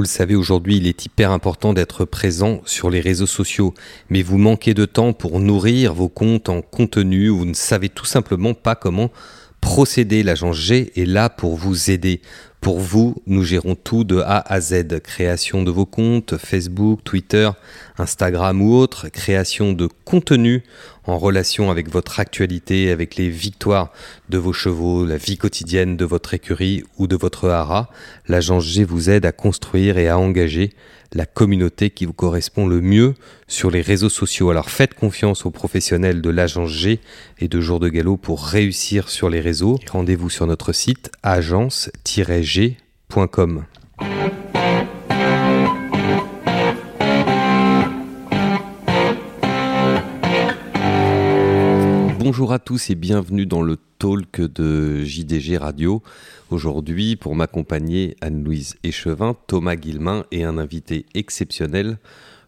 Vous le savez, aujourd'hui, il est hyper important d'être présent sur les réseaux sociaux, mais vous manquez de temps pour nourrir vos comptes en contenu, ou vous ne savez tout simplement pas comment procéder. L'agence G est là pour vous aider. Pour vous, nous gérons tout de A à Z. Création de vos comptes, Facebook, Twitter, Instagram ou autres, création de contenu en relation avec votre actualité, avec les victoires de vos chevaux, la vie quotidienne de votre écurie ou de votre haras. L'agence G vous aide à construire et à engager la communauté qui vous correspond le mieux sur les réseaux sociaux. Alors faites confiance aux professionnels de l'agence G et de Jour de Galop pour réussir sur les réseaux. Rendez-vous sur notre site agence-g.com. Bonjour à tous et bienvenue dans le talk de JDG Radio. Aujourd'hui, pour m'accompagner, Anne-Louise Échevin, Thomas Guillemin et un invité exceptionnel,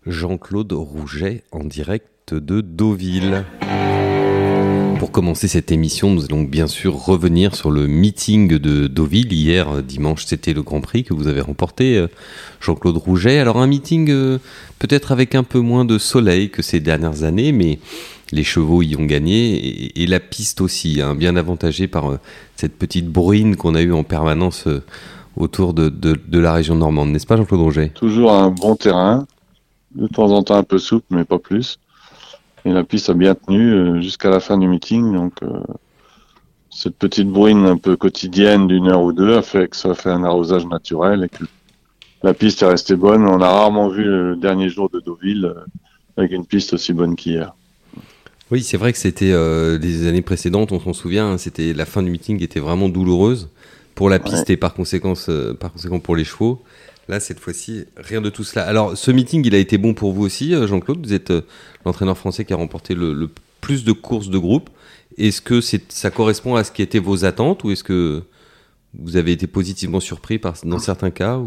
Jean-Claude Rouget, en direct de Deauville. Pour commencer cette émission, nous allons bien sûr revenir sur le meeting de Deauville. Hier, dimanche, c'était le Grand Prix que vous avez remporté, euh, Jean-Claude Rouget. Alors un meeting euh, peut-être avec un peu moins de soleil que ces dernières années, mais les chevaux y ont gagné et, la piste aussi, hein, bien avantagée par euh, cette petite bruine qu'on a eue en permanence euh, autour de, la région normande, n'est-ce pas Jean-Claude Roger Toujours un bon terrain, de temps en temps un peu souple, mais pas plus. Et la piste a bien tenu euh, jusqu'à la fin du meeting, donc cette petite bruine un peu quotidienne d'une heure ou deux a fait que ça a fait un arrosage naturel et que la piste est restée bonne. On a rarement vu le dernier jour de Deauville avec une piste aussi bonne qu'hier. Oui, c'est vrai que c'était euh, les années précédentes, on s'en souvient, hein, c'était la fin du meeting était vraiment douloureuse pour la piste et par conséquent, euh, par conséquent pour les chevaux. Là, cette fois-ci, rien de tout cela. Alors, ce meeting, il a été bon pour vous aussi, euh, Jean-Claude. Vous êtes l'entraîneur français qui a remporté le, plus de courses de groupe. Est-ce que ça correspond à ce qui étaient vos attentes ou est-ce que vous avez été positivement surpris par, dans certains cas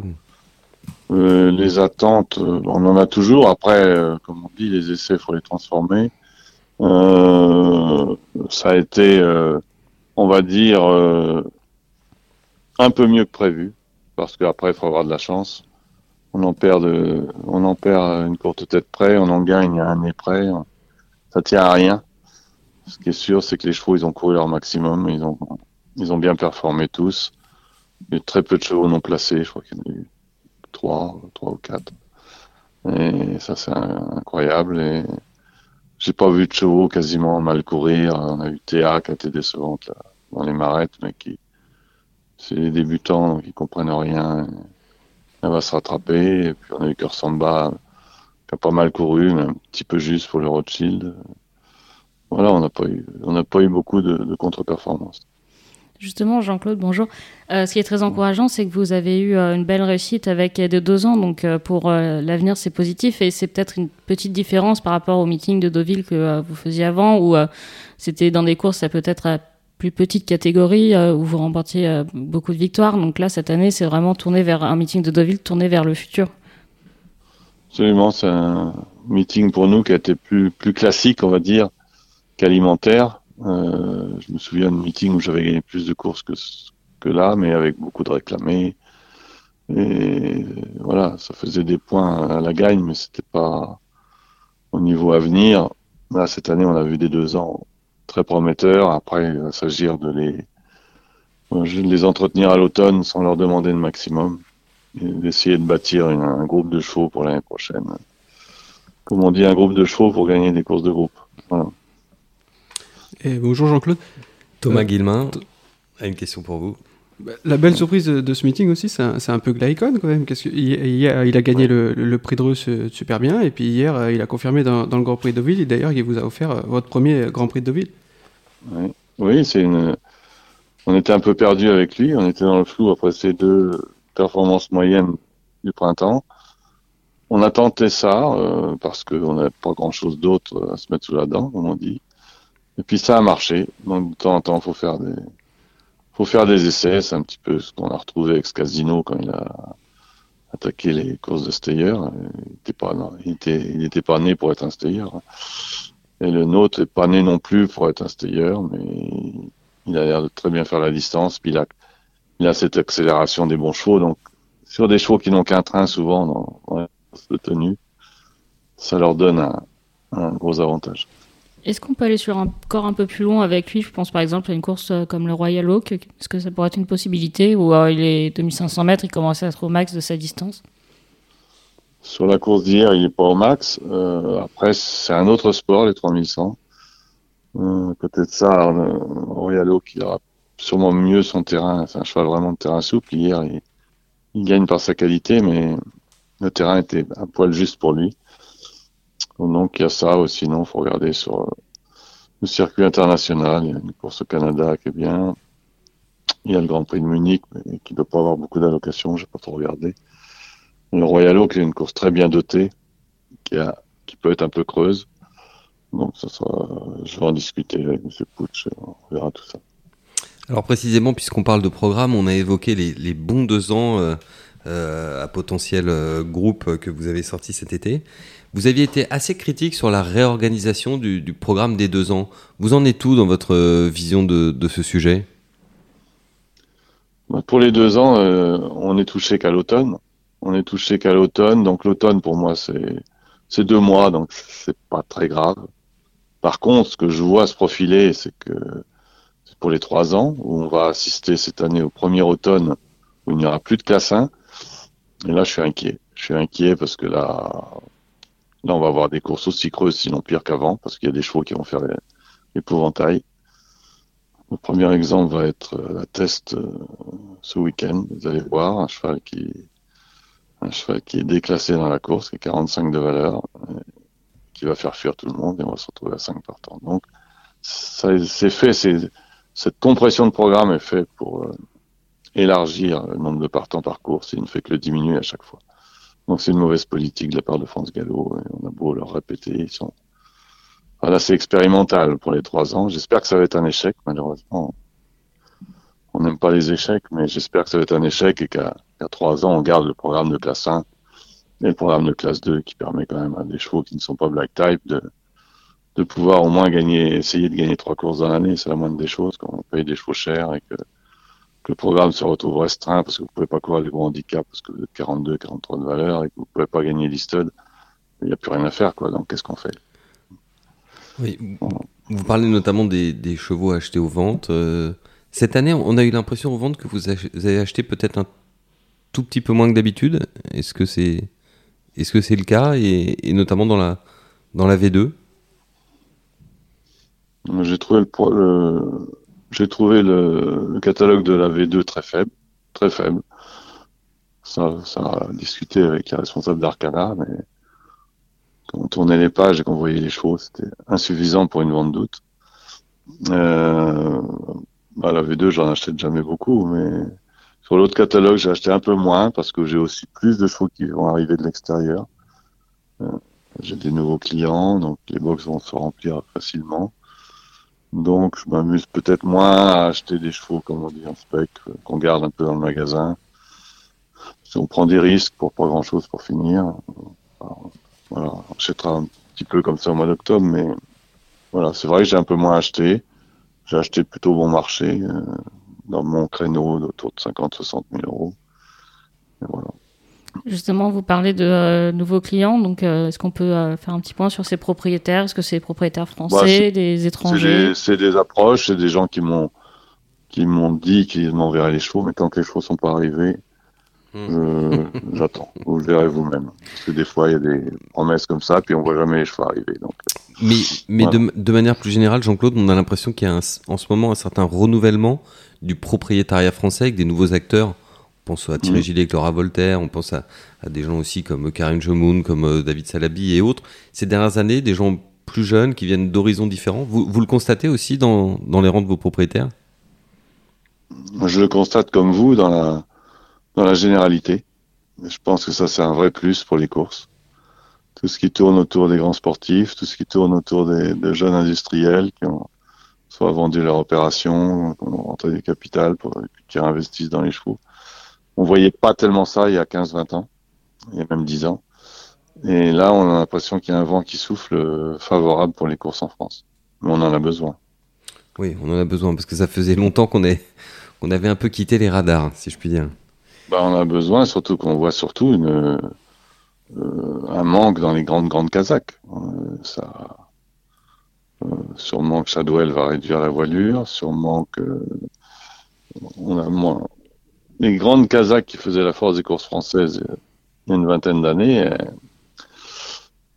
Les attentes, on en a toujours. Après, comme on dit, les essais, il faut les transformer. Euh, ça a été, euh, on va dire, euh, un peu mieux que prévu, parce qu'après, il faut avoir de la chance. On en perd, une courte tête près, on en gagne un nez près. Ça tient à rien. Ce qui est sûr, c'est que les chevaux, ils ont couru leur maximum, ils ont, bien performé tous. Il y a très peu de chevaux non placés, je crois qu'il y en a eu trois, trois ou quatre. Et ça, c'est incroyable. J'ai pas vu de quasiment mal courir. On a eu Théa qui a été décevante là, dans les marettes, mais qui, c'est les débutants qui comprennent rien. Elle va se rattraper. Et puis on a eu Samba qui a pas mal couru, mais un petit peu juste pour le Rothschild. Voilà, on n'a pas eu, on n'a pas eu beaucoup de, de contre-performances. Justement, Jean-Claude, bonjour. Euh, ce qui est très encourageant, c'est que vous avez eu euh, une belle réussite avec de deux ans, donc euh, pour l'avenir, c'est positif et c'est peut-être une petite différence par rapport au meeting de Deauville que vous faisiez avant, où c'était dans des courses à peut-être à plus petite catégorie, où vous remportiez beaucoup de victoires. Donc là, cette année, c'est vraiment tourné vers un meeting de Deauville, tourné vers le futur. Absolument, c'est un meeting pour nous qui a été plus classique, on va dire, qu'alimentaire euh, je me souviens de meeting où j'avais gagné plus de courses que, que là, mais avec beaucoup de réclamés. Et voilà, ça faisait des points à la gagne, mais c'était pas au niveau à venir. Là, cette année, on a vu des deux ans très prometteurs. Après, il va s'agir de les, de les entretenir à l'automne sans leur demander le maximum. Et d'essayer de bâtir un groupe de chevaux pour l'année prochaine. Comme on dit, un groupe de chevaux pour gagner des courses de groupe. Voilà bonjour Jean-Claude. Thomas euh, Guillemin a une question pour vous. Bah, la belle surprise de, ce meeting aussi, c'est un, peu Glycon quand même. Parce il a gagné le, prix de Russe euh, super bien, et puis hier, euh, il a confirmé dans, le Grand Prix de Deauville, et d'ailleurs, il vous a offert votre premier Grand Prix de Deauville. Oui, c'est une. On était un peu perdu avec lui, on était dans le flou après ces deux performances moyennes du printemps. On a tenté ça parce qu'on n'avait pas grand-chose d'autre à se mettre sous la dent, comme on dit. Et puis ça a marché. Donc de temps en temps, faut faire des, faut faire des essais. C'est un petit peu ce qu'on a retrouvé avec ce casino quand il a attaqué les courses de stayer. Il n'était pas, il était, il était pas né pour être un stayer. Et le nôtre est pas né non plus pour être un stayer, mais il a l'air de très bien faire la distance. Puis il a, il a cette accélération des bons chevaux. Donc sur des chevaux qui n'ont qu'un train souvent dans, dans tenue, ça leur donne un, un gros avantage. Est-ce qu'on peut aller sur un corps un peu plus long avec lui? Je pense par exemple à une course euh, comme le Royal Oak. Est-ce que ça pourrait être une possibilité? Ou euh, il est 2500 mètres, il commence à être au max de sa distance? Sur la course d'hier, il n'est pas au max. Euh, après, c'est un autre sport, les 3100. Euh, côté de ça, le Royal Oak, il aura sûrement mieux son terrain. C'est un cheval vraiment de terrain souple. Hier, il, il gagne par sa qualité, mais le terrain était un poil juste pour lui. Donc il y a ça aussi, sinon il faut regarder sur euh, le circuit international, il y a une course au Canada qui est bien. Il y a le Grand Prix de Munich, mais qui ne doit pas avoir beaucoup d'allocations, j'ai pas trop regardé. Le Royal Oak, qui est une course très bien dotée, qui, a, qui peut être un peu creuse. Donc ça sera, je vais en discuter avec M. Pouch, on verra tout ça. Alors précisément, puisqu'on parle de programme, on a évoqué les, bons deux ans euh, à potentiel euh, groupe que vous avez sorti cet été. Vous aviez été assez critique sur la réorganisation du, programme des deux ans. Vous en êtes où dans votre euh, vision de, ce sujet? Bah, Pour les deux ans, euh, on est touché qu'à l'automne. On est touché qu'à l'automne, donc l'automne pour moi c'est deux mois, donc c'est pas très grave. Par contre, ce que je vois se profiler, c'est que pour les trois ans où on va assister cette année au premier automne où il n'y aura plus de classe 1. Et là, je suis inquiet. Je suis inquiet parce que là, là, on va avoir des courses aussi creuses, sinon pire qu'avant, parce qu'il y a des chevaux qui vont faire l'épouvantail. Le premier exemple va être euh, la test euh, ce week-end. Vous allez voir un cheval qui, un cheval qui est déclassé dans la course, qui est 45 de valeur, euh, qui va faire fuir tout le monde et on va se retrouver à 5 partants. Donc, c'est fait, cette compression de programme est faite pour élargir le nombre de partants par course il ne fait que le diminuer à chaque fois. Donc, c'est une mauvaise politique de la part de France Gallo et on a beau leur répéter, ils sont, voilà, c'est expérimental pour les trois ans. J'espère que ça va être un échec, malheureusement. On n'aime pas les échecs, mais j'espère que ça va être un échec et qu'à qu'à trois ans, on garde le programme de classe 1 et le programme de classe 2 qui permet quand même à des chevaux qui ne sont pas black type de, de pouvoir au moins gagner, essayer de gagner trois courses dans l'année. C'est la moindre des choses quand on paye des chevaux chers et que, que le programme se retrouve restreint parce que vous pouvez pas courir les gros handicaps parce que vous êtes 42, 43 de valeur et que vous pouvez pas gagner l'Easted. Il n'y a plus rien à faire, quoi. Donc, qu'est-ce qu'on fait? Oui, vous parlez notamment des, des chevaux achetés aux ventes. Euh, cette année, on a eu l'impression aux ventes que vous, ach- vous avez acheté peut-être un tout petit peu moins que d'habitude. Est-ce que c'est est-ce que c'est le cas? Et, et notamment dans la dans la V2 J'ai trouvé le, le- j'ai trouvé le, catalogue de la V2 très faible, très faible. Ça, ça a discuté avec les responsables d'Arcana, mais quand on tournait les pages et qu'on voyait les chevaux, c'était insuffisant pour une vente d'août. Euh, bah, la V2, j'en achète jamais beaucoup, mais sur l'autre catalogue, j'ai acheté un peu moins parce que j'ai aussi plus de chevaux qui vont arriver de l'extérieur. Euh, j'ai des nouveaux clients, donc les box vont se remplir facilement. Donc, je m'amuse peut-être moins à acheter des chevaux, comme on dit en spec, qu'on garde un peu dans le magasin. Si on prend des risques pour pas grand-chose pour finir, voilà, on achètera un petit peu comme ça au mois d'octobre, mais voilà, c'est vrai que j'ai un peu moins acheté. J'ai acheté plutôt bon marché, euh, dans mon créneau d'autour de 50-60 000 euros. Et voilà. Justement, vous parlez de euh, nouveaux clients, donc euh, est-ce qu'on peut euh, faire un petit point sur ces propriétaires? Est-ce que c'est des propriétaires français, Bah, des étrangers? c'est des approches, c'est des gens qui m'ont qui m'ont dit qu'ils m'enverraient les chevaux, mais tant que les chevaux sont pas arrivés, je- j'attends. Vous le verrez vous-même. Parce que des fois, il y a des promesses comme ça, puis on voit jamais les chevaux arriver. Donc, Mais, mais Voilà. de, de manière plus générale, Jean-Claude, on a l'impression qu'il y a un- en ce moment un certain renouvellement du propriétariat français avec des nouveaux acteurs. On pense à Thierry Mhm. Gillet avec Laura Voltaire, on pense à, à des gens aussi comme Karim Jemoun, comme euh, David Salabi et autres. Ces dernières années, des gens plus jeunes qui viennent d'horizons différents. Vous, vous le constatez aussi dans, dans les rangs de vos propriétaires? Je le constate comme vous dans la dans la généralité. Je pense que ça, c'est un vrai plus pour les courses. Tout ce qui tourne autour des grands sportifs, tout ce qui tourne autour des, des jeunes industriels qui ont soit vendu leur opération, qui ont rentré du capital, pour, qui investissent dans les chevaux. On voyait pas tellement ça il y a 15-20 ans, il y a même 10 ans. Et là, on a l'impression qu'il y a un vent qui souffle euh, favorable pour les courses en France. Mais on en a besoin. Oui, on en a besoin parce que ça faisait longtemps qu'on est- qu'on avait un peu quitté les radars, si je puis dire. bah, On a besoin, surtout qu'on voit surtout une, un manque dans les grandes grandes Kazakhs. ça, sûrement que Shadwell va réduire la voilure, sûrement que on a moins. Les grandes Kazakhs qui faisaient la force des courses françaises il y a une vingtaine d'années,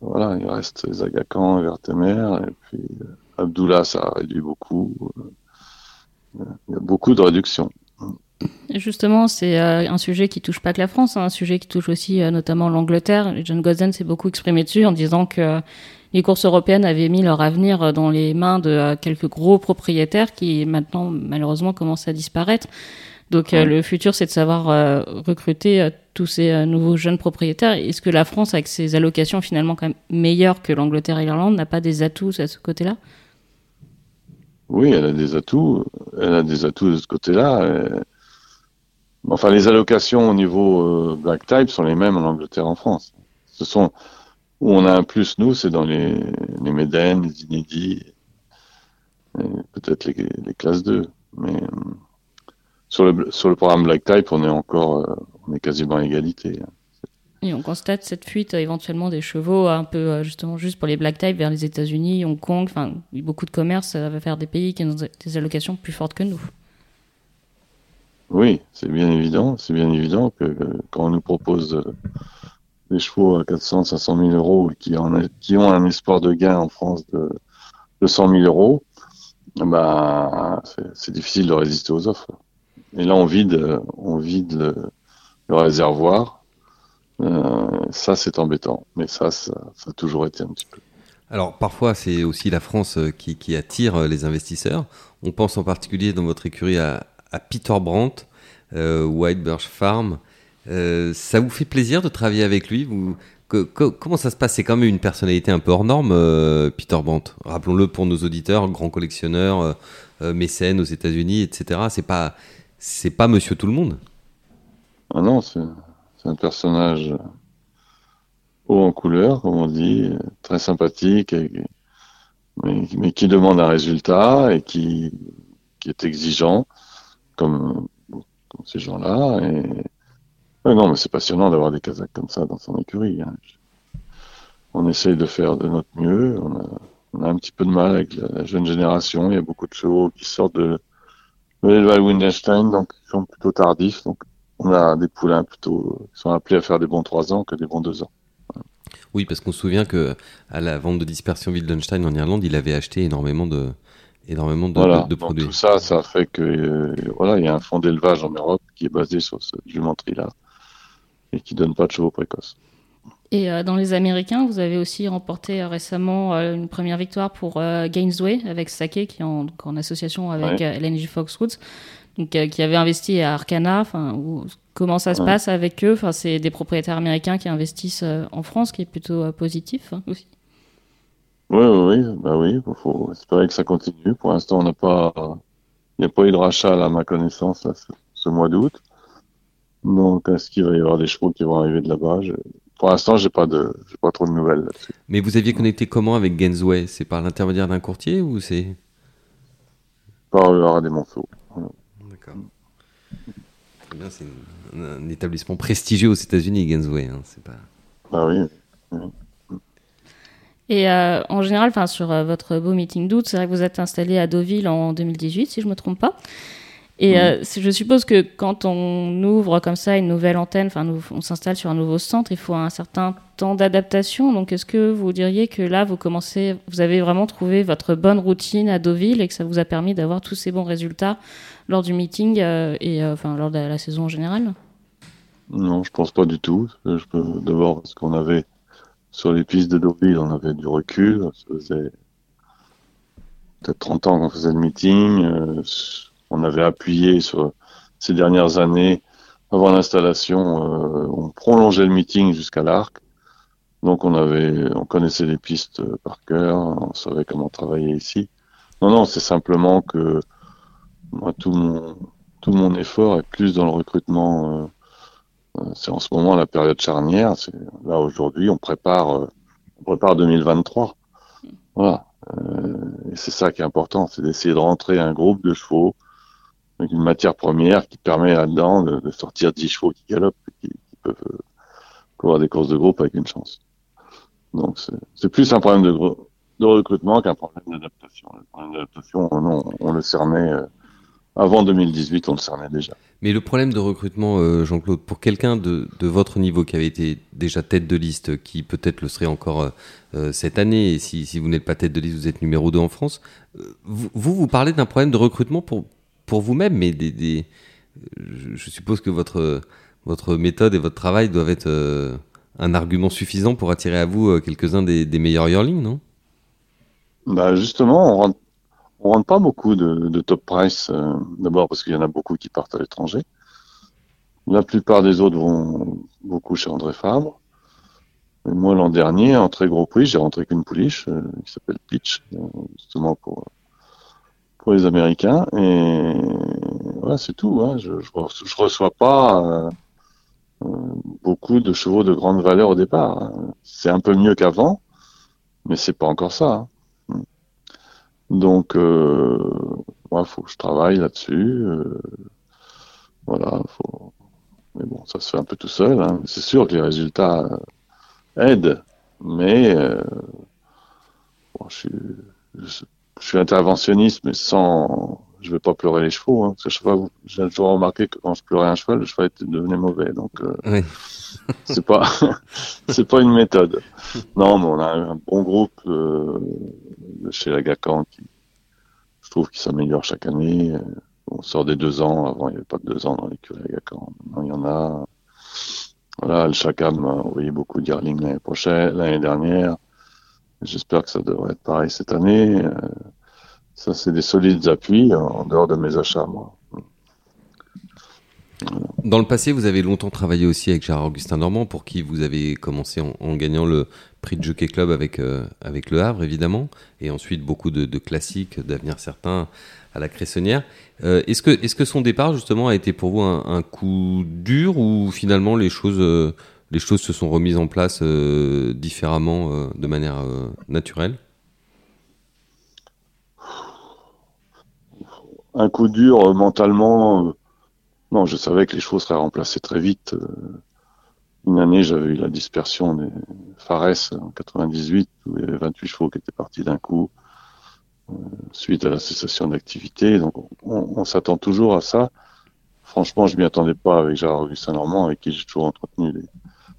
voilà, il reste Zagakan, Vertemer, et puis Abdullah, ça a réduit beaucoup. Il y a beaucoup de réductions. Justement, c'est euh, un sujet qui touche pas que la France, hein, un sujet qui touche aussi euh, notamment l'Angleterre. John Gosden s'est beaucoup exprimé dessus en disant que les courses européennes avaient mis leur avenir dans les mains de quelques gros propriétaires qui maintenant malheureusement commencent à disparaître. Donc le futur, c'est de savoir recruter tous ces nouveaux jeunes propriétaires. Est-ce que la France, avec ses allocations finalement quand même meilleures que l'Angleterre et l'Irlande, n'a pas des atouts à ce côté-là? Oui, elle a des atouts. Elle a des atouts de ce côté-là. Enfin, les allocations au niveau euh, Black Type sont les mêmes en Angleterre et en France. Ce sont où on a un plus nous, c'est dans les les Médènes, les inédits, peut-être les, les, classes 2. Mais euh, sur le sur le programme Black Type, on est encore euh, on est quasiment à égalité. Hein. Et on constate cette fuite euh, éventuellement des chevaux, un peu euh, justement juste pour les black type vers les États-Unis, Hong Kong, enfin beaucoup de commerce, va faire des pays qui ont des allocations plus fortes que nous. Oui, c'est bien évident, c'est bien évident que, quand on nous propose des chevaux à 400, 500 000 euros qui, en qui ont un espoir de gain en France de, de 100 000 euros, bah, c'est difficile de résister aux offres. Et là, on vide, on vide le réservoir euh, ça, c'est embêtant. Mais ça, ça, a toujours été un petit peu. Alors parfois c'est aussi la France euh, qui, attire euh, les investisseurs. On pense en particulier dans votre écurie à, Peter Brandt, White Birch Farm. ça vous fait plaisir de travailler avec lui? Comment ça se passe? C'est quand même une personnalité un peu hors norme, Peter Brandt. Rappelons-le pour nos auditeurs, grand collectionneur, mécène aux États-Unis, etc. C'est pas, c'est pas Monsieur Tout le Monde. Ah non, c'est un personnage haut en couleur, comme on dit, très sympathique, mais, qui demande un résultat et qui, est exigeant, comme, ces gens-là. Et... non, mais c'est passionnant d'avoir des Kazakhs comme ça dans son écurie. Hein. On essaye de faire de notre mieux. On a, un petit peu de mal avec la, jeune génération. Il y a beaucoup de chevaux qui sortent de l'élevage Windenstein, donc ils sont plutôt tardifs. Donc on a des poulains plutôt qui sont appelés à faire des bons 3 ans que des bons 2 ans. Oui, parce qu'on se souvient que à la vente de dispersion Wildenstein en Irlande, il avait acheté énormément de énormément de, produits. tout ça, ça fait que euh, voilà, il y a un fonds d'élevage en Europe qui est basé sur ce jumenterie-là et qui donne pas de chevaux précoces. Et euh, dans les Américains, vous avez aussi remporté euh, récemment une première victoire pour Gainesway avec Sake, qui est en, association avec LNG Foxwoods donc, euh, qui avait investi à Arcana. Enfin, comment ça se passe avec eux? C'est des propriétaires américains qui investissent euh, en France, qui est plutôt euh, positif hein, aussi. Oui, oui, bah oui. Il faut espérer que ça continue. Pour l'instant, on n'a pas, il n'y a pas eu de rachat à ma connaissance ce, mois d'août. Donc, est-ce qu'il va y avoir des chevaux qui vont arriver de là-bas Pour l'instant, j'ai pas de, j'ai pas trop de nouvelles là-dessus. Mais vous aviez connecté comment avec Gainsway C'est par l'intermédiaire d'un courtier ou c'est? Par des Monceaux c'est un, établissement prestigieux aux États-Unis, Gainsway. Hein, c'est pas... Ah oui. Et euh, en général, sur euh, votre beau meeting d'août, c'est vrai que vous êtes installé à Deauville en 2018, si je ne me trompe pas. Et euh, je suppose que quand on ouvre comme ça une nouvelle antenne, enfin, on s'installe sur un nouveau centre, il faut un certain temps d'adaptation. Donc, est-ce que vous diriez que là, vous commencez, vous avez vraiment trouvé votre bonne routine à Deauville et que ça vous a permis d'avoir tous ces bons résultats lors du meeting euh, et euh, enfin lors de la saison en général? Non, je pense pas du tout. Je peux d'abord parce qu'on avait sur les pistes de Deauville, on avait du recul. Ça faisait peut-être 30 ans qu'on faisait le meeting on avait appuyé sur ces dernières années avant l'installation, euh, on prolongeait le meeting jusqu'à l'arc. Donc on avait, on connaissait les pistes par cœur, on savait comment travailler ici. Non, non, c'est simplement que moi tout mon tout mon effort est plus dans le recrutement. Euh, euh, c'est en ce moment la période charnière. C'est là aujourd'hui, on prépare, on prépare 2023. Voilà. et c'est ça qui est important, c'est d'essayer de rentrer un groupe de chevaux avec une matière première qui permet là-dedans de, sortir 10 chevaux qui galopent, qui, qui peuvent euh, courir des courses de groupe avec une chance. Donc c'est plus un problème de, recrutement qu'un problème d'adaptation. Le problème d'adaptation, on, le cernait euh, avant 2018, on le cernait déjà. Mais le problème de recrutement, euh, Jean-Claude, pour quelqu'un de, de, votre niveau qui avait été déjà tête de liste, qui peut-être le serait encore cette année, et si, si vous n'êtes pas tête de liste, vous êtes numéro 2 en France, vous, vous parlez d'un problème de recrutement pour pour vous-même, mais des, je suppose que votre, méthode et votre travail doivent être euh, un argument suffisant pour attirer à vous euh, quelques-uns des, meilleurs yearlings, non? Bah Justement, on rentre, rentre pas beaucoup de, top price, euh, d'abord parce qu'il y en a beaucoup qui partent à l'étranger. La plupart des autres vont beaucoup chez André Fabre. Moi, l'an dernier, en très gros prix, j'ai rentré qu'une pouliche qui s'appelle Pitch, justement pour les Américains. Et voilà, c'est tout. Hein. Je, je, reçois pas euh, euh, beaucoup de chevaux de grande valeur au départ. Hein. C'est un peu mieux qu'avant, mais c'est pas encore ça. Hein. Donc, euh, moi, faut que je travaille là-dessus. Euh, voilà. Mais bon, ça se fait un peu tout seul. Hein. C'est sûr que les résultats aident, mais bon, je suis je, suis interventionniste, mais sans, je vais pas pleurer les chevaux. Hein, parce que je sais pas, j'ai toujours remarqué que quand je pleurais un cheval, le cheval devenait mauvais. Donc, euh, oui. c'est pas, c'est pas une méthode. Non, mais on a un bon groupe euh, chez la GACAN qui, je trouve, qui s'améliore chaque année. On sort des deux ans. Avant, il n'y avait pas de deux ans dans l'écurie GACAN. Maintenant, il y en a. Voilà, le Chacam m'a envoyé beaucoup d'Irling l'année prochaine, l'année dernière. J'espère que ça devrait être pareil cette année. Euh, ça, c'est des solides appuis en dehors de mes achats, moi. Dans le passé, vous avez longtemps travaillé aussi avec Gérard Augustin Normand, pour qui vous avez commencé en, gagnant le prix de Jockey Club avec, euh, avec Le Havre, évidemment, et ensuite beaucoup de, classiques, d'avenir certain à la Cressonnière. Euh, est-ce, que, est-ce que son départ, justement, a été pour vous un, coup dur ou finalement les choses les choses se sont remises en place euh, différemment, euh, de manière euh, naturelle Un coup dur mentalement. non, je savais que les chevaux seraient remplacés très vite. Une année, j'avais eu la dispersion des Fares en 98, où il y avait 28 chevaux qui étaient partis d'un coup suite à la cessation d'activité. Donc, on, s'attend toujours à ça. Franchement, je m'y attendais pas avec Gérard Augustin Normand, avec qui j'ai toujours entretenu des,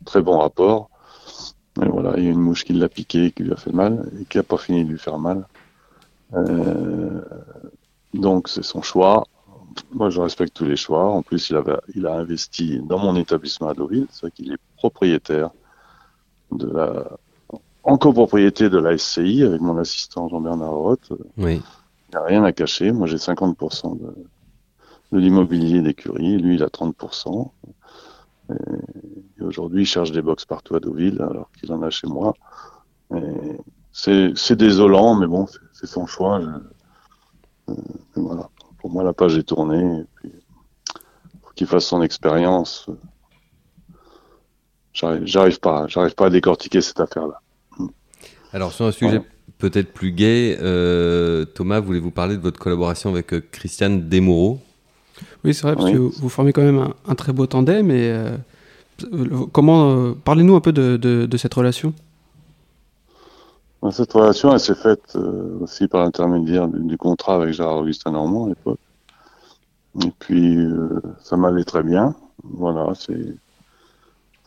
très bon rapport. Et voilà, il y a une mouche qui l'a piqué, qui lui a fait mal, et qui n'a pas fini de lui faire mal. Euh, donc c'est son choix. Moi, je respecte tous les choix. En plus, il, avait, il a investi dans mon établissement à Deauville, c'est vrai qu'il est propriétaire de la, en copropriété de la SCI avec mon assistant Jean-Bernard Roth. Oui. Il n'y a rien à cacher. Moi, j'ai 50% de, de l'immobilier d'écurie. Lui, il a 30%. Et, aujourd'hui, il cherche des box partout à Deauville, alors qu'il en a chez moi. C'est désolant, mais bon, c'est son choix. Euh, voilà. Pour moi, la page est tournée. Faut qu'il fasse son expérience. J'arrive pas, j'arrive pas à décortiquer cette affaire-là. Alors sur un sujet peut-être plus gai, euh, Thomas, voulez-vous parler de votre collaboration avec euh, Christiane Desmoureaux oui, c'est vrai, parce que vous formez quand même un, très beau tandem. Et, euh, comment euh, Parlez-nous un peu de, cette relation. Ben, cette relation, elle s'est faite euh, aussi par l'intermédiaire du, contrat avec Gérard Augustin Normand à l'époque. Et puis, ça m'allait très bien. Voilà, c'est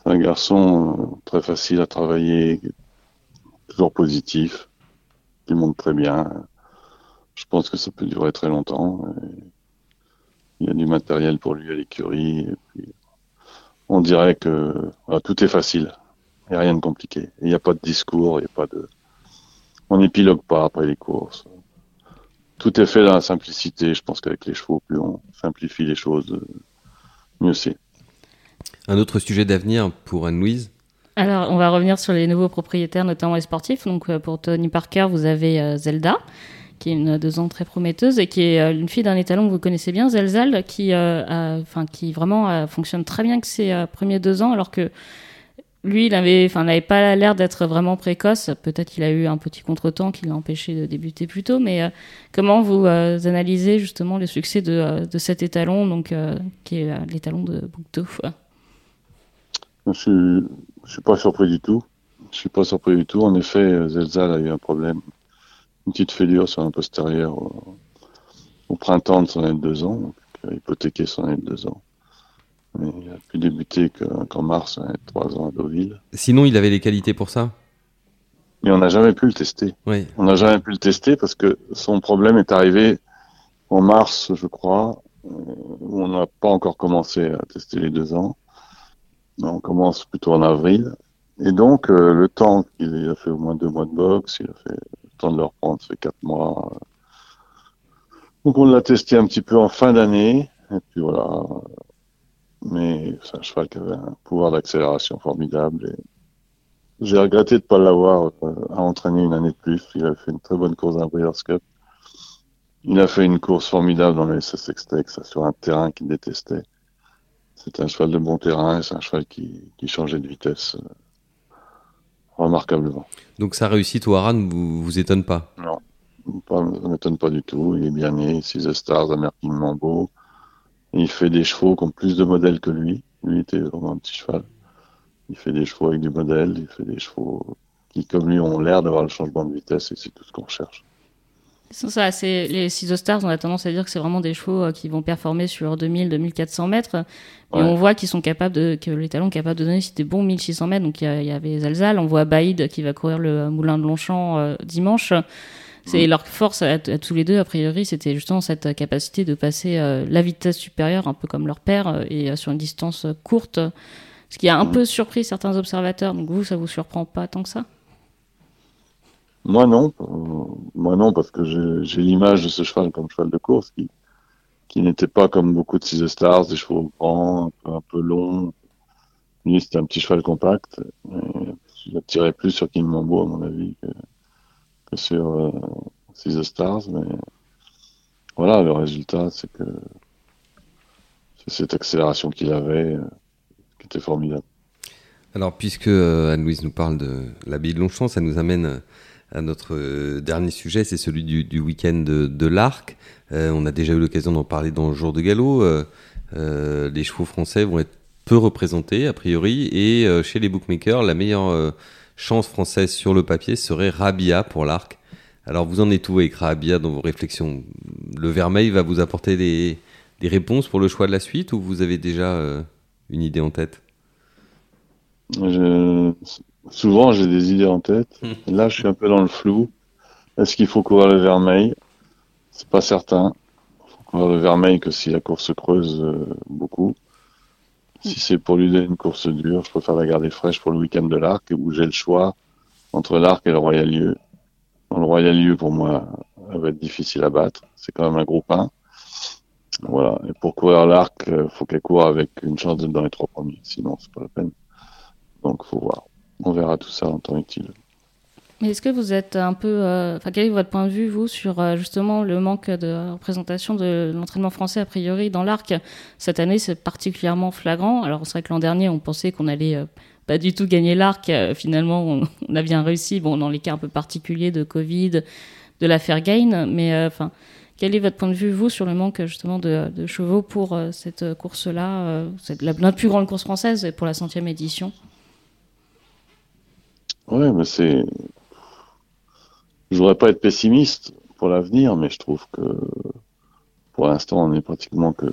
un garçon très facile à travailler, toujours positif, qui monte très bien. Je pense que ça peut durer très longtemps. Il y a du matériel pour lui à l'écurie. on dirait que tout est facile. Il n'y a rien de compliqué. Il n'y a pas de discours, il n'y a pas de. On n'épilogue pas après les courses. Tout est fait dans la simplicité. Je pense qu'avec les chevaux, plus on simplifie les choses, mieux c'est. Un autre sujet d'avenir pour Anne-Louise? Alors, on va revenir sur les nouveaux propriétaires, notamment les sportifs. Donc, euh, pour Tony Parker, vous avez euh, Zelda, qui est une deux ans très prometteuse et qui est euh, une fille d'un étalon que vous connaissez bien, Zelzal, qui, euh, enfin, qui vraiment euh, fonctionne très bien que ses premiers deux ans, alors que lui, il avait, enfin, n'avait pas l'air d'être vraiment précoce. Peut-être qu'il a eu un petit contretemps qui l'a empêché de débuter plus tôt. Mais comment vous analysez justement le succès de, de cet étalon, donc qui est l'étalon de Boucto Je je suis pas surpris du tout. Je suis pas surpris du tout. En effet, Zelza a eu un problème, une petite fêlure sur un postérieur au, au printemps de son année de deux ans. Donc, hypothéqué son année de deux ans. Mais il a pu débuter qu'en mars, hein, trois ans à Deauville. Sinon, il avait les qualités pour ça? Mais on n'a jamais pu le tester. Oui. On n'a jamais pu le tester parce que son problème est arrivé en mars, je crois, euh, où on n'a pas encore commencé à tester les deux ans. On commence plutôt en avril. Et donc, euh, le temps qu'il a fait au moins deux mois de boxe, il a fait temps de le reprendre, ça fait quatre mois. Donc, on l'a testé un petit peu en fin d'année. Et puis voilà, mais c'est un cheval qui avait un pouvoir d'accélération formidable. J'ai regretté de ne pas l'avoir euh, à entraîner une année de plus. Il a fait une très bonne course la Breeders' Cup. Il a fait une course formidable dans le SS Extex sur un terrain qu'il détestait. C'est un cheval de bon terrain, c'est un cheval qui, qui, changeait de vitesse euh, remarquablement. Donc sa réussite au Haran vous, vous étonne pas? Non, pas, ça m'étonne pas du tout. Il est bien né, Six Stars, Amerking beau il fait des chevaux qui ont plus de modèles que lui. Lui était vraiment un petit cheval. Il fait des chevaux avec du modèle, il fait des chevaux qui, comme lui, ont l'air d'avoir le changement de vitesse et c'est tout ce qu'on recherche. Ça, c'est les Ciso Stars, on a tendance à dire que c'est vraiment des chevaux euh, qui vont performer sur 2000-2400 mètres. Et on voit qu'ils sont capables de, que les talons capables de donner des bons 1600 mètres. Donc il y, avait Zalzal, on voit Baïd qui va courir le moulin de Longchamp euh, dimanche. C'est leur force à, tous les deux, a priori, c'était justement cette capacité de passer euh, la vitesse supérieure, un peu comme leur père, et euh, sur une distance courte. Ce qui a un peu surpris certains observateurs. Donc vous, ça vous surprend pas tant que ça? Moi non, moi non, parce que j'ai l'image de ce cheval comme cheval de course qui, qui n'était pas comme beaucoup de Six Stars, des chevaux grands, un peu, longs. Lui, c'était un petit cheval compact. Il attirait plus sur King Mambo, à mon avis, que, sur euh, Six Stars, mais voilà, le résultat, c'est que c'est cette accélération qu'il avait euh, qui était formidable. Alors, puisque euh, Anne-Louise nous parle de l'abbaye de Longchamp, ça nous amène à notre dernier sujet, c'est celui du, week-end de, l'Arc. on a déjà eu l'occasion d'en parler dans le jour de galop. les chevaux français vont être peu représentés, a priori, et chez les bookmakers, la meilleure chance française sur le papier serait Rabia pour l'arc. Alors vous en êtes où avec Rabia dans vos réflexions? Le Vermeil va vous apporter des, réponses pour le choix de la suite ou vous avez déjà euh, une idée en tête? Souvent j'ai des idées en tête. Là je suis un peu dans le flou. Est-ce qu'il faut courir le Vermeil? C'est pas certain. Il faut courir le Vermeil que si la course creuse euh, beaucoup. Si c'est pour lui donner une course dure, je préfère la garder fraîche pour le week-end de l'Arc où j'ai le choix entre l'Arc et le Royal Lieu. le Royal Lieu, pour moi, va être difficile à battre. C'est quand même un groupe 1. Voilà. Et pour courir l'Arc, il euh, faut qu'elle court avec une chance d'être dans les trois premiers. Sinon, c'est pas la peine. Donc, faut voir. On verra tout ça en temps utile. Est-ce que vous êtes un peu. Euh, quel est votre point de vue, vous, sur euh, justement le manque de représentation de l'entraînement français, a priori, dans l'arc? Cette année, c'est particulièrement flagrant. Alors, c'est vrai que l'an dernier, on pensait qu'on allait euh, pas du tout gagner l'arc. finalement, on, a bien réussi, bon, dans les cas un peu particuliers de Covid, de l'affaire Gain. Mais, enfin. quel est votre point de vue, vous, sur le manque justement de, chevaux pour cette course-là, la, la, plus grande course française pour la centième édition? Ouais, mais c'est je voudrais pas être pessimiste pour l'avenir, mais je trouve que pour l'instant, on n'est pratiquement que,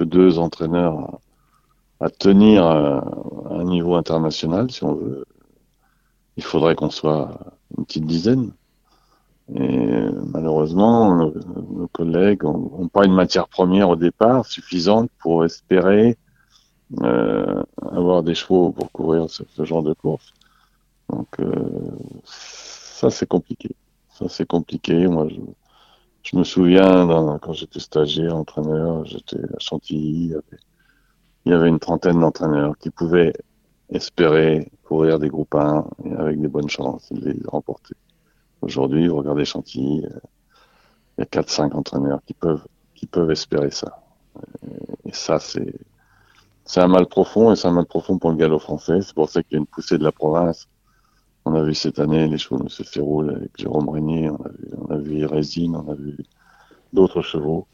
deux entraîneurs à, tenir un niveau international, si on veut. Il faudrait qu'on soit une petite dizaine. Et malheureusement, nos, collègues n'ont pas une matière première au départ suffisante pour espérer euh, avoir des chevaux pour courir ce, genre de course. Donc euh, ça, c'est compliqué c'est compliqué. Moi, je, me souviens quand j'étais stagiaire, entraîneur, j'étais à Chantilly. Il y, avait, une trentaine d'entraîneurs qui pouvaient espérer courir des groupes 1 et avec des bonnes chances de les remporter. Aujourd'hui, vous regardez Chantilly, euh, il y a 4-5 entraîneurs qui peuvent, qui peuvent espérer ça. Et ça, c'est, c'est un mal profond et c'est un mal profond pour le galop français. C'est pour ça qu'il y a une poussée de la province. On a vu cette année les chevaux de M. Ferroul avec Jérôme Régnier, on a vu, on a vu Résine, on a vu d'autres chevaux.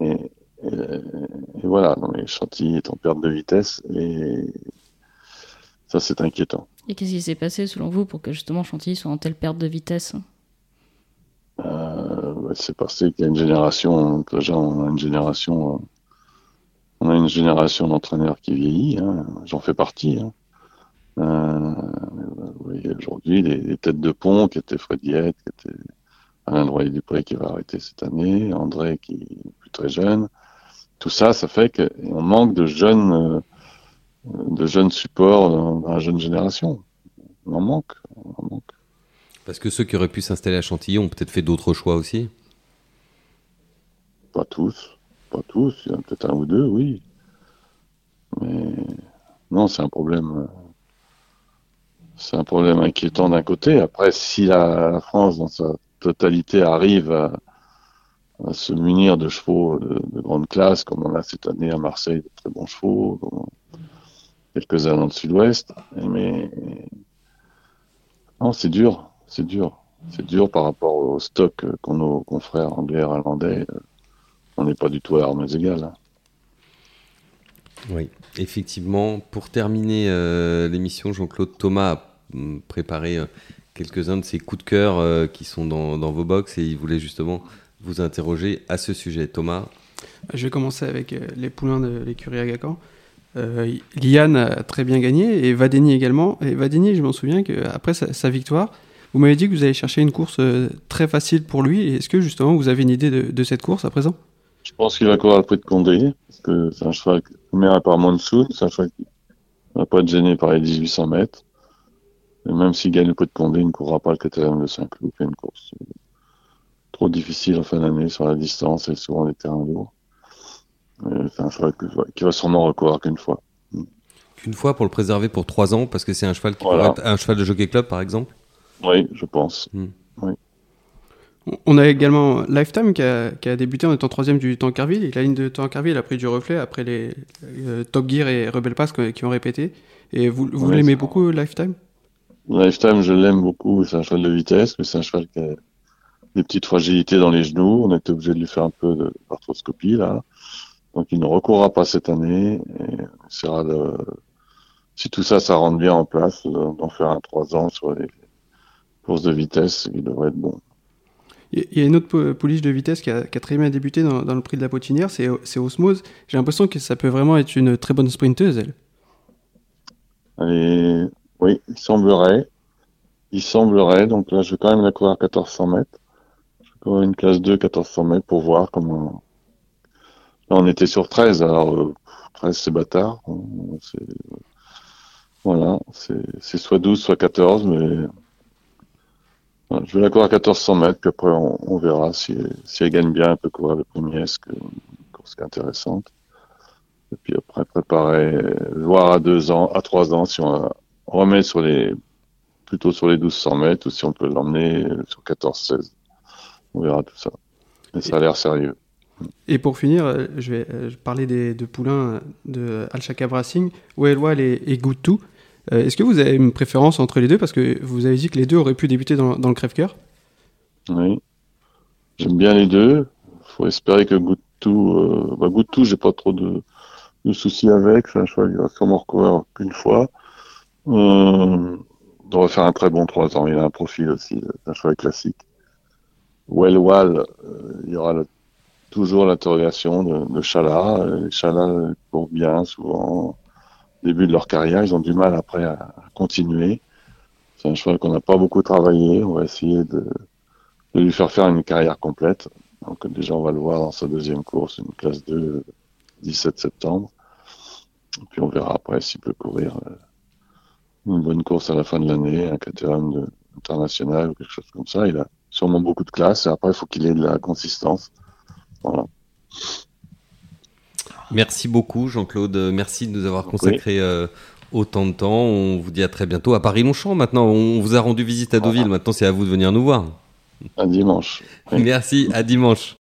Et, voilà, donc les Chantilly est en perte de vitesse et ça c'est inquiétant. Et qu'est-ce qui s'est passé selon vous pour que justement Chantilly soit en telle perte de vitesse? Euh, C'est parce qu'il y a une génération, déjà on a une génération, on a une génération d'entraîneurs qui vieillit, hein. j'en fais partie. Hein. Euh, aujourd'hui, les, têtes de pont qui étaient Fred qui était Alain Droyer Dupré qui va arrêter cette année, André qui est plus très jeune. Tout ça, ça fait qu'on manque de jeunes, euh, de jeunes supports dans, la jeune génération. On en manque, on en manque. Parce que ceux qui auraient pu s'installer à Chantilly ont peut-être fait d'autres choix aussi Pas tous, pas tous. Il y en a peut-être un ou deux, oui. Mais non, c'est un problème. Euh, c'est un problème inquiétant d'un côté. Après, si la, France, dans sa totalité, arrive à, se munir de chevaux de, grande classe, comme on a cette année à Marseille, de très bons chevaux, quelques-uns dans le sud-ouest, mais non, c'est dur, c'est dur. C'est dur par rapport au stock qu'ont nos confrères anglais et irlandais. On n'est pas du tout à armes égales. Hein. Oui, effectivement. Pour terminer euh, l'émission, Jean-Claude Thomas préparer euh, quelques-uns de ces coups de cœur euh, qui sont dans, vos box et il voulait justement vous interroger à ce sujet. Thomas Je vais commencer avec les poulains de l'écurie Agacan. Liane a très bien gagné et Vadeni également. Et Vadeni, je m'en souviens qu'après sa, sa, victoire, vous m'avez dit que vous allez chercher une course très facile pour lui. Est-ce que justement vous avez une idée de, cette course à présent? Je pense qu'il va courir le prix de Condé, parce que c'est un cheval qui est par Monsoon, c'est un cheval qui ne va pas être gêné par les 1800 mètres même s'il gagne le peu de Condé, il ne courra pas le KTM de Saint-Cloud, une course euh, trop difficile en fin d'année sur la distance et souvent les terrains lourds. C'est un cheval qui va sûrement recourir qu'une fois. Qu'une fois pour le préserver pour trois ans, parce que c'est un cheval qui pourrait être un cheval de jockey club, par exemple? Oui, je pense. Hmm. On a également Lifetime qui a, débuté en étant troisième du Tankerville. Et la ligne de Tankerville a pris du reflet après les euh, Top Gear et Rebel Pass qui ont répété. Et vous, vous l'aimez beaucoup, Lifetime? Lifetime, je l'aime beaucoup. C'est un cheval de vitesse, mais c'est un cheval qui a des petites fragilités dans les genoux. On était obligé de lui faire un peu de arthroscopie, là. Donc, il ne recourra pas cette année. Et on essaiera de, si tout ça, ça rentre bien en place, d'en faire un 3 ans sur les courses de vitesse, qui devrait être bon. Il y a une autre pouliche de vitesse qui a, très bien débuté dans, le prix de la potinière, c'est Osmose. J'ai l'impression que ça peut vraiment être une très bonne sprinteuse, elle. Oui, il semblerait. Il semblerait. Donc là, je vais quand même la courir à 1400 mètres. Je vais courir une classe 2, 1400 mètres pour voir comment. Là, on était sur 13. Alors, 13, euh, c'est bâtard. Voilà. C'est soit 12, soit 14, mais. Je vais la courir à 1400 mètres, puis après, on, verra si, si, elle gagne bien, elle peut courir le premier, ce que une course qui est intéressante. Et puis après, préparer, voir à deux ans, à trois ans, si on remet sur les, plutôt sur les 1200 mètres ou si on peut l'emmener sur 14-16. On verra tout ça. Mais ça a l'air sérieux. Et pour finir, euh, je vais euh, parler des deux poulains de Alchaka Racing, Wellwell et, et Goutou? Euh, est-ce que vous avez une préférence entre les deux? Parce que vous avez dit que les deux auraient pu débuter dans, le crève-cœur. Oui. J'aime bien les deux. Il faut espérer que Goutou. Euh, bah, Goutou, j'ai pas trop de, soucis avec. C'est un choix qui va sûrement recourir qu'une fois. Euh, devrait faire un très bon 3 ans. Il a un profil aussi d'un choix classique. Well Wall, euh, il y aura toujours l'interrogation de, de Chala. Chala courent bien souvent. Début de leur carrière, ils ont du mal après à, continuer. C'est un choix qu'on n'a pas beaucoup travaillé. On va essayer de, lui faire faire une carrière complète. Donc déjà, on va le voir dans sa deuxième course, une classe 2, 17 septembre. Et puis on verra après s'il peut courir euh, une bonne course à la fin de l'année, un KTM international ou quelque chose comme ça. Il a sûrement beaucoup de classe et après, il faut qu'il ait de la consistance. Voilà. Merci beaucoup, Jean-Claude. Merci de nous avoir consacré euh, autant de temps. On vous dit à très bientôt à Paris-Longchamp. Maintenant, on vous a rendu visite à Deauville. Maintenant, c'est à vous de venir nous voir. À dimanche. Merci, à dimanche.